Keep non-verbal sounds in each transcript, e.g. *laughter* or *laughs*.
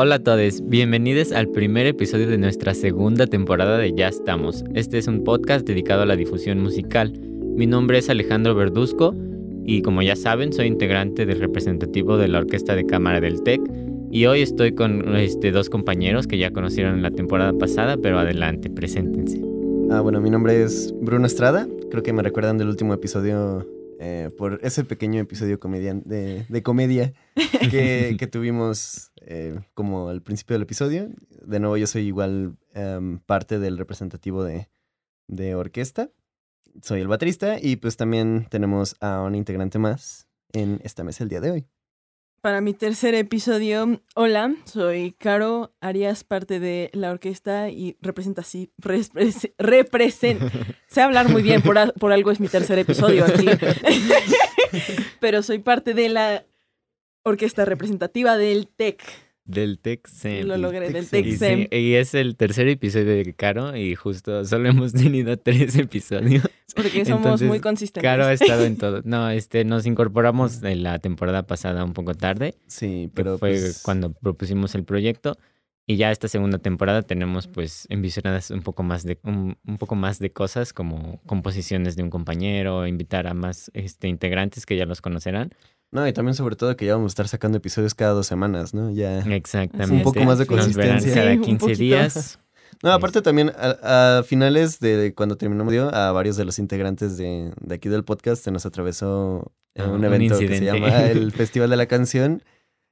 Hola a todos, bienvenidos al primer episodio de nuestra segunda temporada de Ya estamos. Este es un podcast dedicado a la difusión musical. Mi nombre es Alejandro Verduzco y como ya saben soy integrante del representativo de la Orquesta de Cámara del TEC y hoy estoy con este, dos compañeros que ya conocieron en la temporada pasada, pero adelante, preséntense. Ah, bueno, mi nombre es Bruno Estrada, creo que me recuerdan del último episodio eh, por ese pequeño episodio de, de, comedia que, que *laughs* tuvimos eh, como al principio del episodio. De nuevo, yo soy igual em, parte del representativo de, de orquesta. Soy el baterista y pues también tenemos a un integrante más en esta mesa el día de hoy. Para mi tercer episodio, hola, soy Caro Arias, parte de la orquesta y representa así, represent, *laughs* sé hablar muy bien, por, por algo es mi tercer episodio aquí, *laughs* pero soy parte de la orquesta representativa del TEC. Del Texem. Lo logré, del Texem. Y, es el tercer episodio de Caro y justo solo hemos tenido *laughs* tres episodios. Porque somos muy consistentes. Caro ha estado en *laughs* todo. No, este, nos incorporamos en la temporada pasada un poco tarde. Sí, pero fue pues cuando propusimos el proyecto. Y ya esta segunda temporada tenemos pues envisionadas un poco más de un, poco más de cosas como composiciones de un compañero, invitar a más este, integrantes que ya los conocerán. No, y también sobre todo que ya vamos a estar sacando episodios cada dos semanas, ¿no? Ya Exactamente. un poco más de consistencia. cada 15 días. *laughs* No, aparte también a, finales de cuando terminamos a varios de los integrantes de, de aquí del podcast se nos atravesó ah, un evento que se llama el *laughs* Festival de la Canción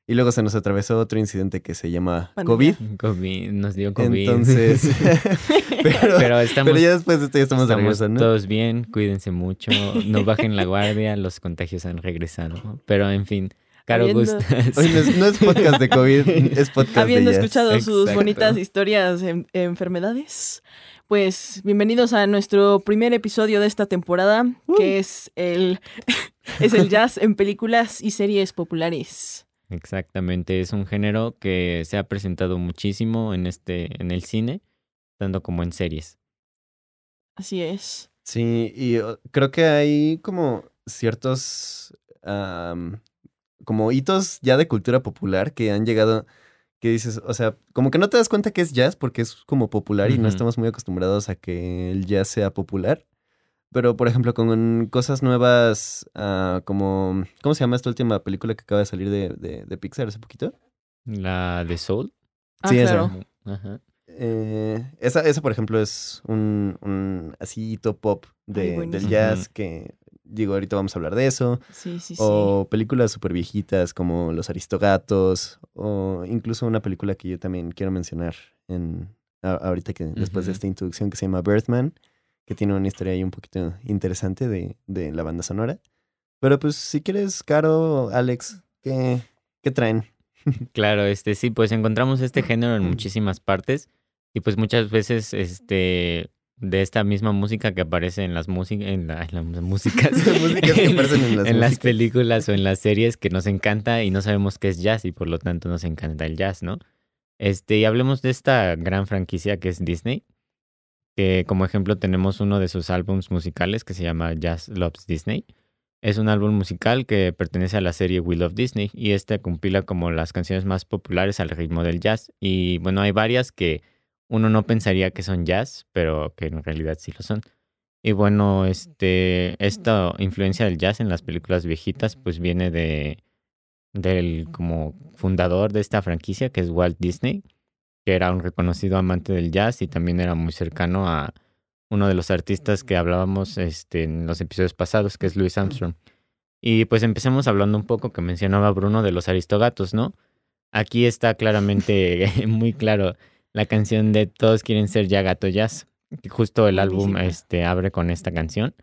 y luego se nos atravesó otro incidente que se llama COVID. COVID, nos dio COVID. Entonces, *laughs* pero, estamos, pero ya después de esto ya estamos, estamos ¿no? todos bien, cuídense mucho, no bajen la guardia, los contagios han regresado. Pero en fin, Caro Gustas. *laughs* no, es, podcast de COVID, es podcast Habiendo de escuchado sus bonitas historias en enfermedades, pues bienvenidos a nuestro primer episodio de esta temporada, que uh. es el, *laughs* es el jazz en películas y series populares. Exactamente, es un género que se ha presentado muchísimo en este, en el cine, tanto como en series. Así es. Sí, y creo que hay como ciertos como hitos ya de cultura popular que han llegado, que dices, o sea, como que no te das cuenta que es jazz porque es como popular y no estamos muy acostumbrados a que el jazz sea popular. Pero, por ejemplo, con cosas nuevas, uh, como. ¿Cómo se llama esta última película que acaba de salir de, de, Pixar hace poquito? La de Soul. Ah, sí, esa. Ajá. Eh, esa, esa, por ejemplo, es un, un así pop de, del jazz que, digo, ahorita vamos a hablar de eso. Sí, sí, o películas súper viejitas como Los Aristogatos, o incluso una película que yo también quiero mencionar en ahorita que después de esta introducción que se llama Birthman que tiene una historia ahí un poquito interesante de, de la banda sonora. Pero pues si quieres, Caro, Alex, ¿qué, qué traen? *laughs* Claro, este sí, pues encontramos este *clears throat* género en muchísimas partes y pues muchas veces este de esta misma música que aparece en las, músicas en, las músicas, *laughs* en, *laughs* en las películas o en las series que nos encanta y no sabemos qué es jazz y por lo tanto nos encanta el jazz, ¿no? Este, y hablemos de esta gran franquicia que es Disney que como ejemplo tenemos uno de sus álbumes musicales que se llama Jazz Loves Disney. Es un álbum musical que pertenece a la serie We Love Disney y este compila como las canciones más populares al ritmo del jazz. Y bueno, hay varias que uno no pensaría que son jazz, pero que en realidad sí lo son. Y bueno, este, esta influencia del jazz en las películas viejitas pues viene de del como fundador de esta franquicia que es Walt Disney que era un reconocido amante del jazz y también era muy cercano a uno de los artistas que hablábamos este, en los episodios pasados, que es Louis Armstrong. Y pues empecemos hablando un poco que mencionaba Bruno de los aristogatos, ¿no? Aquí está claramente *laughs* muy claro la canción de Todos quieren ser ya gato jazz. Justo el álbum este, abre con esta canción.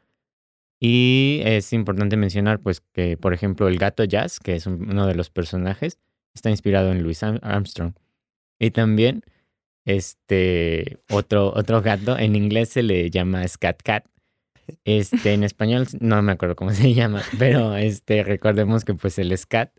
Y es importante mencionar pues que, por ejemplo, el gato jazz, que es uno de los personajes, está inspirado en Louis Armstrong. Y también, este, otro, otro gato, en inglés se le llama Scat Cat. Este, en español no me acuerdo cómo *laughs* se llama, pero este, recordemos que pues el scat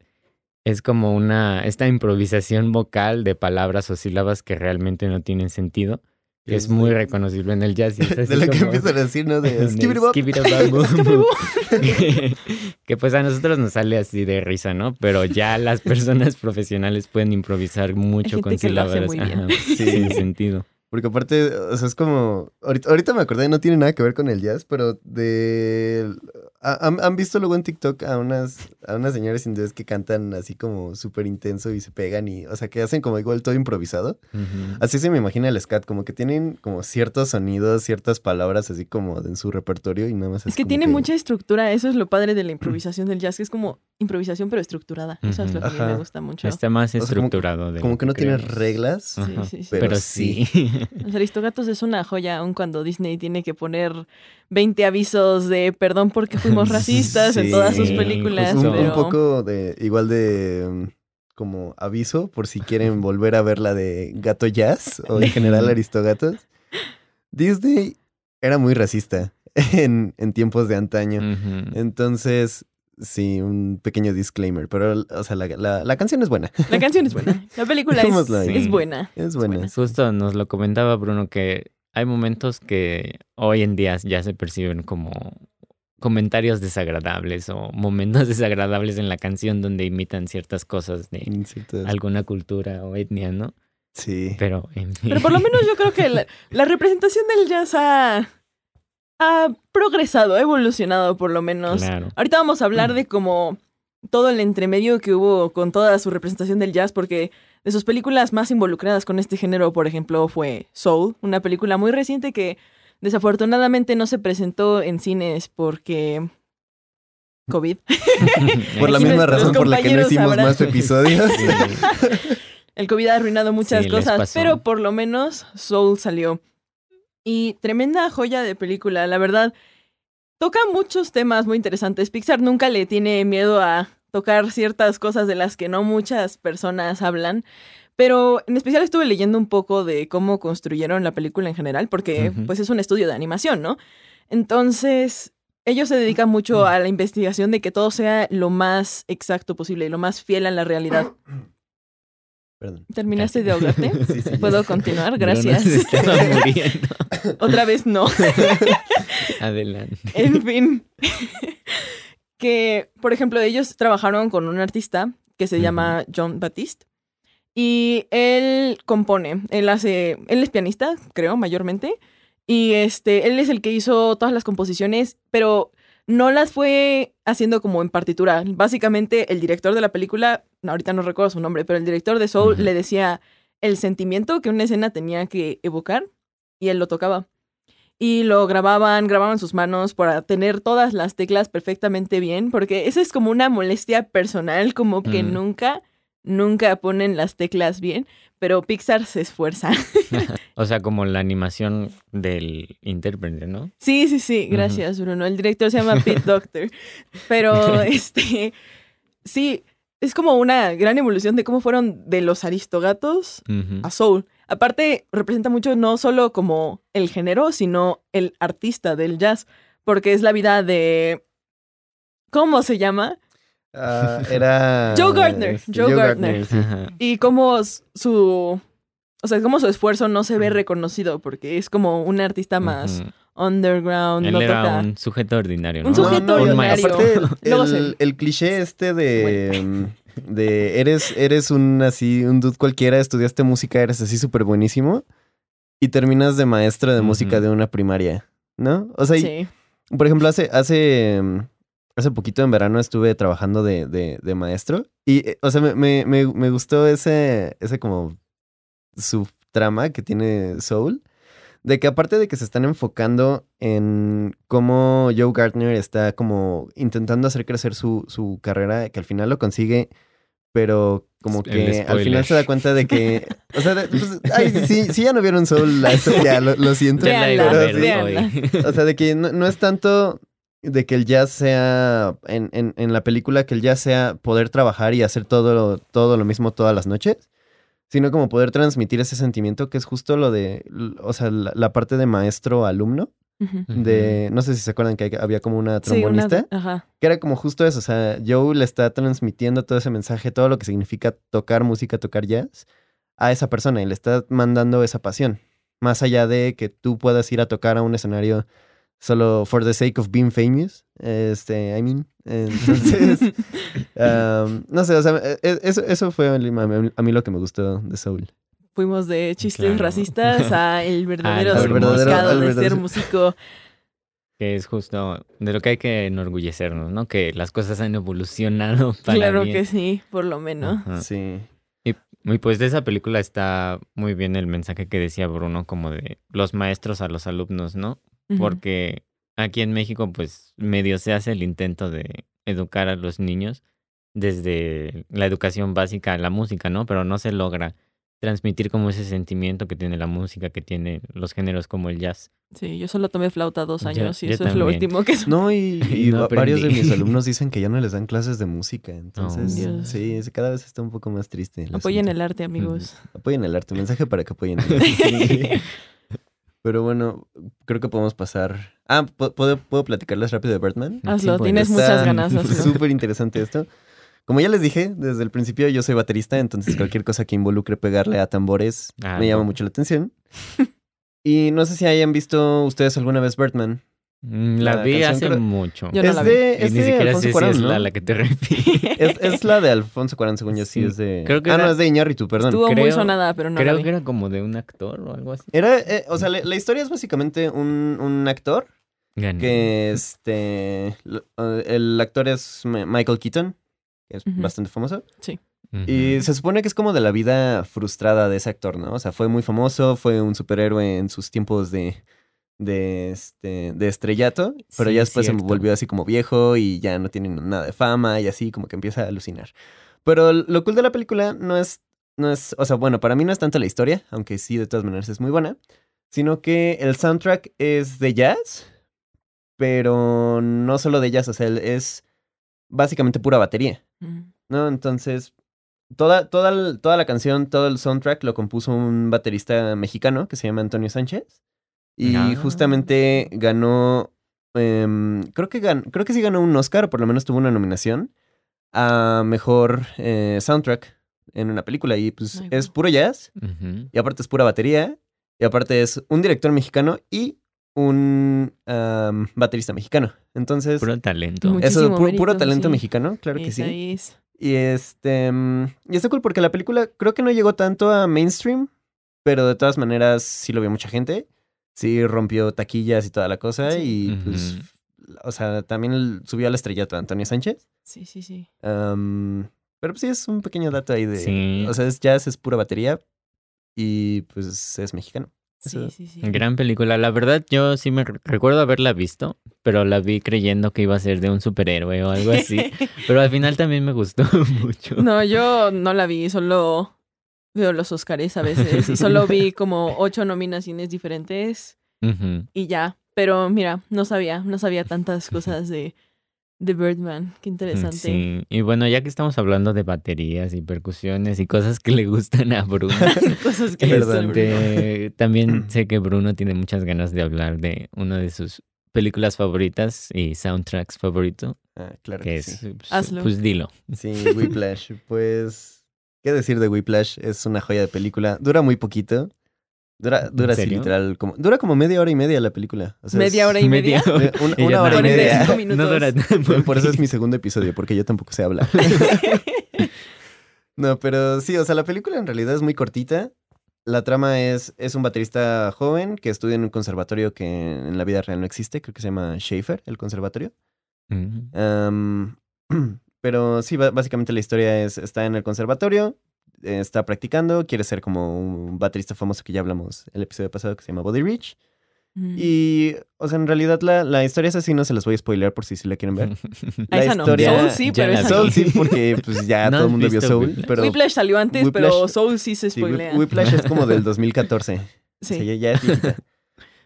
es como una, esta improvisación vocal de palabras o sílabas que realmente no tienen sentido que es muy reconocible en el jazz. y es *laughs* así De lo que empiezan a decir, ¿no? De que, *laughs* *laughs* que pues a nosotros nos sale así de risa, ¿no? Pero ya las personas profesionales pueden improvisar mucho con sílabas ajá, sin sentido. Porque aparte, o sea, es como. Ahorita, ahorita me acordé, no tiene nada que ver con el jazz, pero de. Ha- ¿Han, han visto luego en TikTok a unas, a unas señoras hindúes que cantan así como súper intenso y se pegan y. O sea, que hacen como igual todo improvisado? Ujú. Así se me imagina el scat, como que tienen como ciertos sonidos, ciertas palabras así como en su repertorio y nada más Es así que tiene mucha estructura, eso es lo padre de la improvisación del jazz, que es como improvisación pero estructurada. Eso es lo que a mí Ajá. me gusta mucho. Está más sea, como- estructurado. de Como que no tiene reglas. Sí, Ajá, sí, sí. Pero Pero, sí. sí. Los Aristogatos es una joya, aun cuando Disney tiene que poner 20 avisos de perdón porque fuimos racistas en todas sus películas. un, un pero... poco de. Igual de. mm, Como aviso por si quieren *laughs* volver a ver la de Gato Jazz o en general *laughs* Aristogatos. Disney era muy racista *laughs* en, en tiempos de antaño. Entonces, sí, un pequeño disclaimer. Pero, o sea, la, la- la canción es buena. La canción es buena. La película es, es buena. Es buena. Justo nos lo comentaba Bruno que hay momentos que hoy en día ya se perciben como comentarios desagradables o momentos *laughs* desagradables en la canción donde imitan ciertas cosas de ciertas- alguna cultura o etnia, ¿no? Sí. Pero en fin. Pero por lo menos yo creo que la, la representación del jazz ha, ha progresado, ha evolucionado por lo menos. Claro. Ahorita vamos a hablar de como todo el entremedio que hubo con toda su representación del jazz, porque de sus películas más involucradas con este género, por ejemplo, fue Soul, una película muy reciente que desafortunadamente no se presentó en cines porque COVID. *laughs* Por la misma razón por la que no hicimos sabrán. más episodios. Sí. *laughs* El COVID ha arruinado muchas Sí, cosas, pero por lo menos Soul salió. Y tremenda joya de película, la verdad. Toca muchos temas muy interesantes. Pixar nunca le tiene miedo a tocar ciertas cosas de las que no muchas personas hablan. Pero en especial estuve leyendo un poco de cómo construyeron la película en general, porque pues es un estudio de animación, ¿no? Entonces, ellos se dedican mucho a la investigación de que todo sea lo más exacto posible y lo más fiel a la realidad. Perdón. ¿Terminaste de ahogarte? *laughs* Sí, sí. ¿Puedo continuar? Bruno Gracias. *laughs* muriendo. Otra vez no. *laughs* Adelante. En fin. que, por ejemplo, ellos trabajaron con un artista que se llama John Baptiste. Y él compone, él hace, él es pianista, creo, mayormente. Y este, él es el que hizo todas las composiciones, pero no las fue haciendo como en partitura. Básicamente, el director de la película, ahorita no recuerdo su nombre, pero el director de Soul le decía el sentimiento que una escena tenía que evocar y él lo tocaba. Y lo grababan, grababan sus manos para tener todas las teclas perfectamente bien, porque esa es como una molestia personal, como que Mm. nunca, nunca ponen las teclas bien, pero Pixar se esfuerza. *laughs* *laughs* O sea, como la animación del intérprete, ¿no? Sí, sí, sí, gracias, Bruno. El director se llama Pete Doctor. Pero, *laughs* este, sí, es como una gran evolución de cómo fueron de los aristogatos a Soul. Aparte, representa mucho no solo como el género, sino el artista del jazz, porque es la vida de... ¿Cómo se llama? Ah, *laughs* era. Joe Gardner, este, Joe Gardner. Y cómo s- su... O sea, cómo su esfuerzo no se ve reconocido, porque es como un artista más Ujú. underground, Él no era toca... un sujeto ordinario, ¿no? Un sujeto Un ordinario. maestro. Aparte, Luego *laughs* el, el cliché este de, mm, de eres, eres un así, un dude cualquiera, estudiaste música, eres así súper buenísimo y terminas de maestro de música de una primaria, ¿no? O sea, y- Sí. por ejemplo, hace, hace, hace poquito en verano estuve trabajando de, de, de maestro y, eh, o sea, me, me, me, me gustó ese, ese como subtrama que tiene Soul. De que aparte de que se están enfocando en cómo Joe Gardner está como intentando hacer crecer su, su carrera, que al final lo consigue, pero como que al final se da cuenta de que, o sea, de- pues, ay, si, si ya no vieron Soul, esto ya lo, lo siento. Pero o sea, de que no, no es tanto de que el jazz sea, en, en, en la película, que el jazz sea poder trabajar y hacer todo, todo lo mismo todas las noches, sino como poder transmitir ese sentimiento que es justo lo de, o sea, la, la parte de maestro-alumno, de, no sé si se acuerdan que había como una Sí, una- trombonista, Ajá. que era como justo eso, o sea, Joe le está transmitiendo todo ese mensaje, todo lo que significa tocar música, tocar jazz, a esa persona y le está mandando esa pasión. más allá de que tú puedas ir a tocar a un escenario solo for the sake of being famous, este, I mean, entonces, *laughs* um, no sé, o sea, e- eso, eso fue a mí, a mí lo que me gustó de Soul. Fuimos de chistes Claro. racistas a el *laughs* verdadero Al verdadero- al de ser verdadero- músico. Que es justo de lo que hay que enorgullecernos, ¿no? Que las cosas han evolucionado *laughs* para Claro bien. que sí, por lo menos. Ajá. Sí. Y pues de esa película está muy bien el mensaje que decía Bruno, como de los maestros a los alumnos, ¿no? Porque aquí en México, pues medio se hace el intento de educar a los niños desde la educación básica a la música, ¿no? Pero no se logra transmitir como ese sentimiento que tiene la música, que tiene los géneros como el jazz. Sí, yo solo tomé flauta dos Yo- años y yo eso es lo último que *laughs* *laughs* No, y, y No varios de mis alumnos dicen que ya no les dan clases de música. Entonces, sí, es- cada vez está un poco más triste. Apoyen asunto. el arte, amigos. Apoyen el arte. Mensaje para que apoyen el *laughs* arte. Pero bueno, creo que podemos pasar. Ah, ¿pu- ¿puedo, ¿puedo platicarles rápido de Birdman? Hazlo, tienes Está muchas ganas. Súper interesante esto. Como ya les dije, desde el principio yo soy baterista, entonces cualquier cosa que involucre pegarle a tambores Ah, me llama no. mucho la atención. Y no sé si hayan visto ustedes alguna vez Birdman. Mm, La, La vi hace creo- mucho. Yo no es la vi. de, y es ni de siquiera Alfonso sé si es ¿no? la a la que te *laughs* refieres. Es, es la de Alfonso Cuarón, según yo, sí, Sí, es de... creo que ah, no, es de Iñárritu, perdón. Estuvo muy sonada, pero no la Creo vi. que era como de un actor o algo así. Era, eh, o sea, la, la historia es básicamente un, un actor Gané. que, este, eh, el actor es Michael Keaton, que es bastante famoso. Ujú. Y se supone que es como de la vida frustrada de ese actor, ¿no? O sea, fue muy famoso, fue un superhéroe en sus tiempos de, de, este, de estrellato, pero Sí, ya es después se volvió así como viejo y ya no tiene nada de fama y así como que empieza a alucinar. Pero lo cool de la película no es, no es, o sea, bueno, para mí no es tanto la historia, aunque sí de todas maneras es muy buena, sino que el soundtrack es de jazz, pero no solo de jazz, o sea, es básicamente pura batería. Mm. ¿no? Entonces, toda, toda, toda la canción, todo el soundtrack lo compuso un baterista mexicano que se llama Antonio Sánchez. Y Ah. justamente ganó, em, creo, que gan- creo que sí ganó un Oscar, o por lo menos tuvo una nominación a Mejor eh, Soundtrack en una película. Y pues Ay, es puro jazz, y aparte es pura batería, y aparte es un director mexicano y un baterista mexicano. Entonces, Puro talento. Eso, Muchísimo pu- puro mérito, talento sí. mexicano, claro que sí. es. Y este. mm, Y está cool porque la película creo que no llegó tanto a mainstream, pero de todas maneras sí lo vio mucha gente. Sí rompió taquillas y toda la cosa. Sí. Y pues. O sea, también subió al estrellato Antonio Sánchez. Sí, sí, sí. Pero pues sí es un pequeño dato ahí de. Sí. O sea, es jazz, es pura batería. Y pues es mexicano. Sí, sí, sí. Gran película. La verdad, yo sí me re- recuerdo haberla visto, pero la vi creyendo que iba a ser de un superhéroe o algo así. *laughs* pero al final también me gustó *laughs* mucho. No, yo no la vi, solo veo los Oscars a veces y solo vi *laughs* como ocho nominaciones diferentes y ya. Pero mira, no sabía, no sabía tantas *laughs* cosas de, de Birdman. Qué interesante. Sí, y bueno, ya que estamos hablando de baterías y percusiones y cosas que le gustan a Bruno, *laughs* Cosas que Perdón, este, también *clears throat* sé que Bruno tiene muchas ganas de hablar de una de sus películas favoritas y soundtracks favorito, Ah, claro que que es, sí. pues, Hazlo. pues dilo. Sí, Whiplash. pues. ¿Qué decir de Whiplash? Es una joya de película. Dura muy poquito. Dura, dura así literal. Como, dura como media hora y media la película. O sea, es- Media hora y media. *laughs* Una, hora y media. 45 minutos. No dura *laughs* Por eso es mi segundo episodio, porque yo tampoco sé hablar. *laughs* No, pero sí, o sea, la película en realidad es muy cortita. La trama es, es un baterista joven que estudia en un conservatorio que en la vida real no existe. Creo que se llama Schaefer, el conservatorio. Am, *clears throat* pero sí, básicamente la historia es, está en el conservatorio, está practicando, quiere ser como un baterista famoso que ya hablamos el episodio pasado que se llama Body Rich. Mm. Y, o sea, en realidad la, la historia es así, no se las voy a spoiler por si sí la quieren ver. *laughs* La esa no. historia- Soul sí, ya pero esa. Soul sí, porque pues ya *laughs* ¿No todo el mundo vio Soul, Whiplash? pero... Whiplash salió antes, pero Soul sí se Sí, spoilea. Whiplash es como del *laughs* 2014. Sí. Sí, ya, ya es.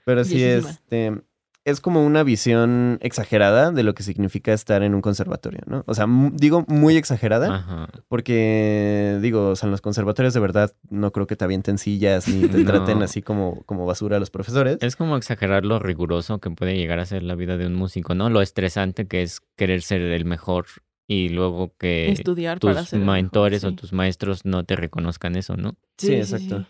Pero sí, este, es como una visión exagerada de lo que significa estar en un conservatorio, ¿no? O sea, digo muy exagerada, Ajá. porque digo, o sea, en los conservatorios de verdad no creo que te avienten sillas ni te *laughs* No. traten así como, como basura a los profesores. Es como exagerar lo riguroso que puede llegar a ser la vida de un músico, ¿no? Lo estresante que es querer ser el mejor y luego que Estudiar para tus ser el mejor, mentores o tus maestros no te reconozcan eso, ¿no? Sí, exacto.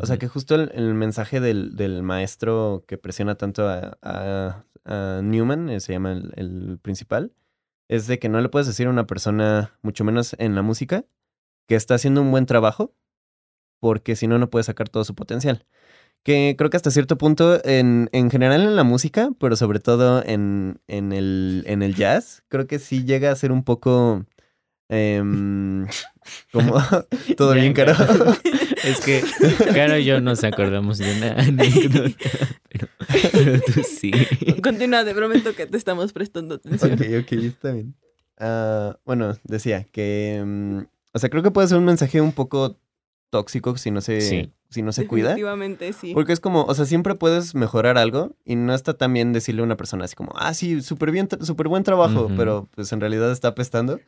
O sea, que justo el, el mensaje del, del maestro que presiona tanto a, a- a Newman, eh, se llama el, el principal, es de que no le puedes decir a una persona, mucho menos en la música, que está haciendo un buen trabajo, porque si no, no puede sacar todo su potencial. Que creo que hasta cierto punto, en, en general en la música, pero sobre todo en, en, el, en el jazz, creo que sí llega a ser un poco... em, *laughs* como *laughs* todo Ya, bien, Caro. *laughs* Es que Caro y yo nos acordamos de una anécdota, pero, pero tú sí. Continúa, de prometo que te estamos prestando atención. Ok, ok, está bien. Ah, bueno, decía que, mm, o sea, creo que puede ser un mensaje un poco tóxico si no se, Sí. si no se cuida. Definitivamente, sí. Porque es como, o sea, siempre puedes mejorar algo y no está tan bien decirle a una persona así como, ah, sí, súper bien, súper buen trabajo, pero pues en realidad está apestando.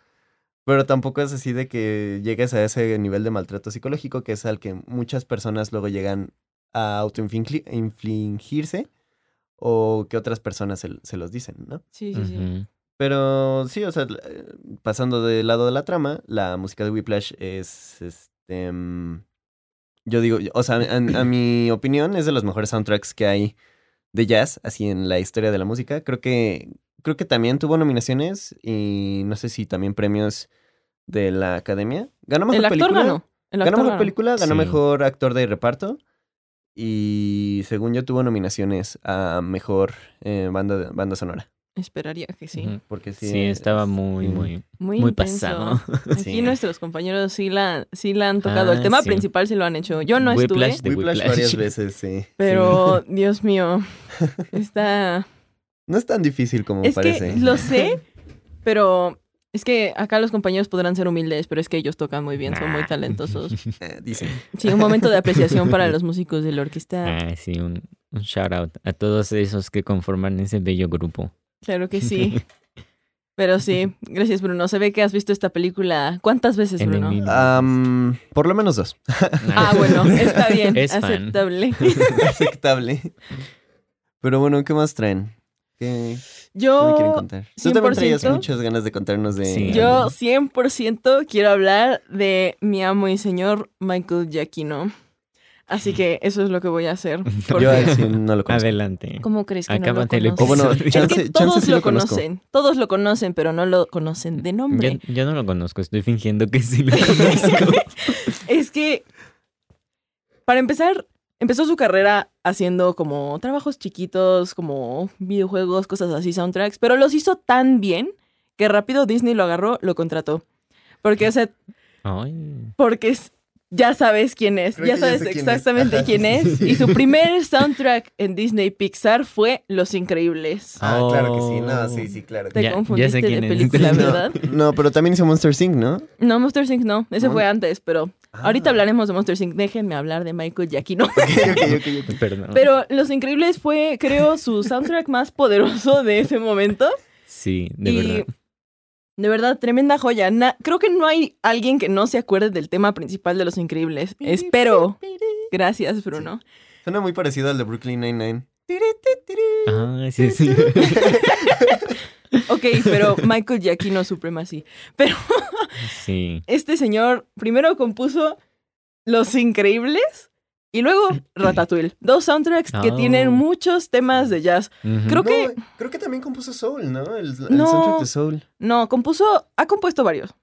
Pero tampoco es así de que llegues a ese nivel de maltrato psicológico que es al que muchas personas luego llegan a autoinfligirse o que otras personas se, se los dicen, ¿no? Sí, sí, sí. Pero sí, o sea, pasando del lado de la trama, la música de Whiplash es, este, mm, yo digo, o sea, a, a mi opinión es de los mejores soundtracks que hay de jazz, así en la historia de la música. Creo que, creo que también tuvo nominaciones y no sé si también premios de la academia. Ganó mejor El actor película. ganó. El ganó actor mejor ganó. película, ganó Sí. mejor actor de reparto. Y según yo tuvo nominaciones a mejor eh, banda, banda sonora. Esperaría que sí. Porque sí. Sí, estaba es- muy, muy, Muy, pasado. *laughs* Aquí Sí. nuestros compañeros sí la, sí la han tocado. el Ah, tema sí. principal sí lo han hecho. Yo no Whiplash estuve, de Whiplash Whiplash. varias *laughs* veces, sí. pero Dios mío, *laughs* está... No es tan difícil como Es parece. que lo *laughs* sé, pero es que acá los compañeros podrán ser humildes, pero es que ellos tocan muy bien, son muy Ah. talentosos. Eh, dicen. Sí, un momento de apreciación para *laughs* los músicos de la orquesta. Ah, sí, un, un shout out a todos esos que conforman ese bello grupo. Claro que sí. *laughs* Pero sí, gracias Bruno. Se ve que has visto esta película. ¿Cuántas veces, En Bruno? Por lo menos dos. Ah, bueno, está bien, Es fan. aceptable. Aceptable. Pero bueno, ¿qué más traen? ¿Qué, qué me quieren Yo, contar? Tú también traías 100%. muchas ganas de contarnos de... Sí. yo 100% quiero hablar de mi amo y señor Michael Giacchino. Así que eso es lo que voy a hacer. *laughs* Porque, Yo no lo conozco. Adelante. ¿Cómo crees que Acábate no lo bueno, conoces? episodio. Es que chance, todos sí lo, conocen. Todos lo conocen, pero no lo conocen de Yo, nombre. yo no lo conozco, estoy fingiendo que sí lo *laughs* conozco. Es que, para empezar, empezó su carrera haciendo como trabajos chiquitos, como videojuegos, cosas así, soundtracks, pero los hizo tan bien que rápido Disney lo agarró, lo contrató. Porque, o sea, Ay. porque ya sabes quién es, Creo ya que ya sabes quién es. exactamente quién es. Y su primer *laughs* soundtrack en Disney Pixar fue Los Increíbles. Ah, claro que sí. No, Oh. sí, sí, claro. Te Ya- ya confundiste sé quién de es. película, *laughs* No, ¿verdad? No, pero también hizo Monster Inc., ¿no? No, Monster Inc. no, ese fue antes, pero ahorita Ah. hablaremos de Monster Inc. Déjenme hablar de Michael Giacchino. Ok, ok, ok, ok. *laughs* Perdón. Pero Los Increíbles fue, creo, su soundtrack más poderoso de ese momento. Sí, de y verdad. De verdad, tremenda joya. Na- creo que no hay alguien que no se acuerde del tema principal de Los Increíbles. Espero. Gracias, Bruno. Suena muy parecido al de Brooklyn Nine-Nine. Ah, sí, sí. Ok, pero Michael Giacchino Supremacy. Pero Sí. *laughs* este señor primero compuso Los Increíbles y luego *clears throat* Ratatouille. Dos soundtracks que Oh. tienen muchos temas de jazz. Creo No, que- creo que también compuso Soul, ¿no? El, el No. soundtrack de Soul. No, compuso, ha compuesto varios.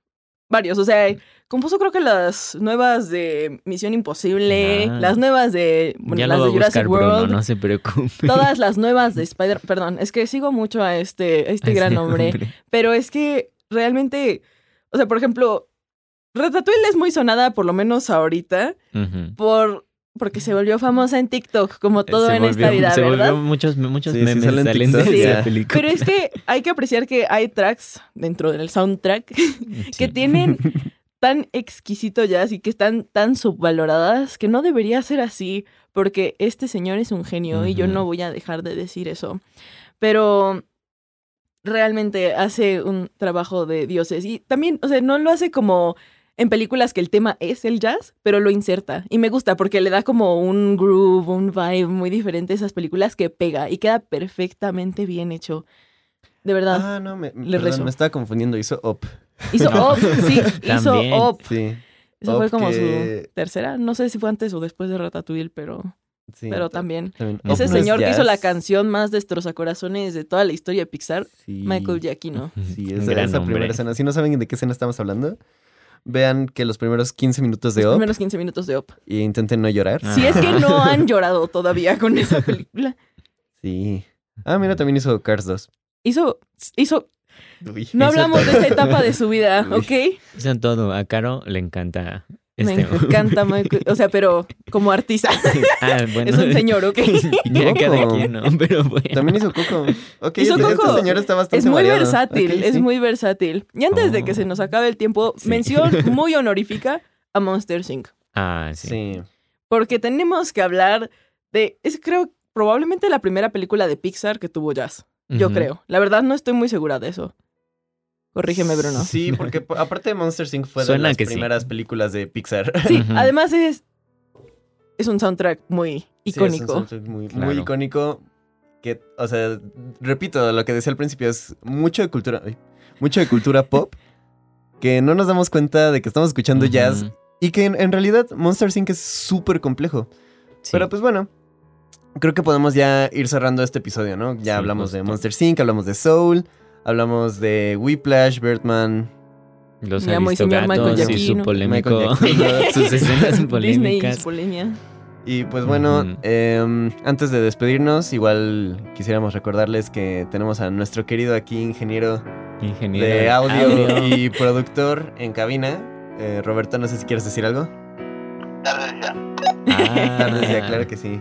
Varios, o sea, compuso creo que las nuevas de Misión Imposible, Ah. las nuevas de, bueno, ya las lo de a Jurassic Bruno, World, no se preocupe. todas las *laughs* nuevas de Spider, perdón, es que sigo mucho a este, a este gran hombre, pero es que realmente, o sea, por ejemplo, Ratatouille es muy sonada, por lo menos ahorita, por porque se volvió famosa en TikTok, como todo Se en esta vida, se ¿verdad? volvió muchos, muchos Sí, sí memes sale en salen de ya. película. Pero es que hay que apreciar que hay tracks dentro del soundtrack *laughs* que Sí. tienen *laughs* tan exquisito jazz y que están tan subvaloradas que no debería ser así, porque este señor es un genio y yo no voy a dejar de decir eso. Pero realmente hace un trabajo de dioses y también, o sea, no lo hace como en películas que el tema es el jazz, pero lo inserta y me gusta porque le da como un groove, un vibe muy diferente a esas películas que pega y queda perfectamente bien hecho. De verdad. Ah, no, me, Le perdón, rezo. me estaba confundiendo. Hizo Up. Hizo No. *laughs* Up, sí, hizo. *laughs* Up. Sí. Esa fue como su tercera. No sé si fue antes o después de Ratatouille, pero, Sí, pero ta- también. también. Ese es señor que hizo la canción más destrozacorazones de toda la historia de Pixar, Sí. Michael Giacchino. Sí, esa, esa hombre. primera escena. Si no saben de qué escena estamos hablando, vean que los primeros 15 minutos de Los Up primeros 15 minutos de Op. y intenten no llorar. Ah. Si es que no *laughs* han llorado todavía con esa película. Sí. Ah, mira, también hizo Cars 2. Hizo, hizo, Uy. no hablamos de esa etapa de su vida, Uy. ¿ok? Hizo todo. A Caro le encanta Me este. *laughs* encanta Michael, o sea, pero como artista, *laughs* ah, bueno. es un señor, ¿ok? *laughs* ya cada Coco. quien, ¿no? Pero bueno. También hizo Coco. Ok, Hizo este, Coco. este señor está bastante Es muy variado. versátil, es sí. muy versátil. Y antes de que Oh. se nos acabe el tiempo, Sí. mención muy honorífica a Monster Inc. Ah, sí. Sí. Porque tenemos que hablar de, es creo probablemente la primera película de Pixar que tuvo jazz. Yo creo. La verdad no estoy muy segura de eso. Corrígeme, Bruno. Sí, *laughs* porque po- aparte de Monster Inc. fue Suena de las sí. primeras películas de Pixar. Sí, además es es un soundtrack muy Sí, es un icónico. soundtrack muy, icónico. Que, o sea, repito, lo que decía al principio es mucho de cultura, mucho de cultura pop. *laughs* Que no nos damos cuenta de que estamos escuchando jazz. Y que en, en realidad Monster Inc. es súper complejo. Sí. Pero pues bueno, creo que podemos ya ir cerrando este episodio, ¿no? Ya Sí, hablamos de. Monster Inc., hablamos de Soul, hablamos de Whiplash, Birdman, Los aristogatos *laughs* *laughs* y su polémico, sus escenas polémicas. Y pues bueno, em, antes de despedirnos, igual quisiéramos recordarles que tenemos a nuestro querido aquí ingeniero Ingeniero de audio, y productor en cabina. Eh, Roberto, no sé si quieres decir algo. Ah. Tardes ya, claro que sí.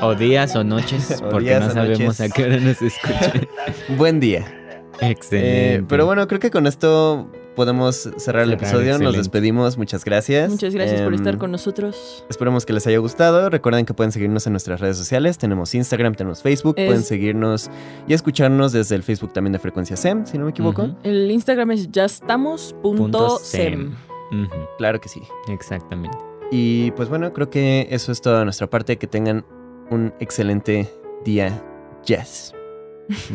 O días o noches, *laughs* O porque días no sabemos noches. a qué hora nos escuchan. Buen día. Excelente. Eh, pero bueno, creo que con esto podemos cerrar el episodio. Nos excelente. despedimos. Muchas gracias. Muchas gracias por Em, estar con nosotros. Esperemos que les haya gustado. Recuerden que pueden seguirnos en nuestras redes sociales. Tenemos Instagram, tenemos Facebook. Es- Pueden seguirnos y escucharnos desde el Facebook también de Frecuencia SEM, si no me equivoco. El Instagram es Punto yastamos.sem. sem. Ujú, Claro que sí. Exactamente. Y pues bueno, creo que eso es toda nuestra parte. Que tengan un excelente día. Yes.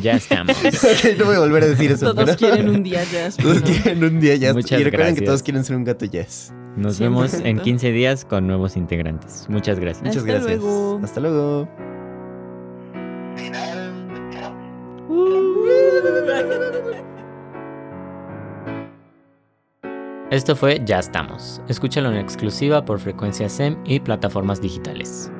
Ya estamos. *laughs* ok, no voy a volver a decir eso. Todos pero- quieren un día jazz. Todos quieren un día yes. Muchas y recuerden que todos quieren ser un gato yes. Nos 100%. vemos en 15 días con nuevos integrantes. Muchas gracias. Muchas Hasta gracias. luego. Hasta luego. Esto fue Ya estamos. Escúchalo en exclusiva por Frecuencia SEM y plataformas digitales.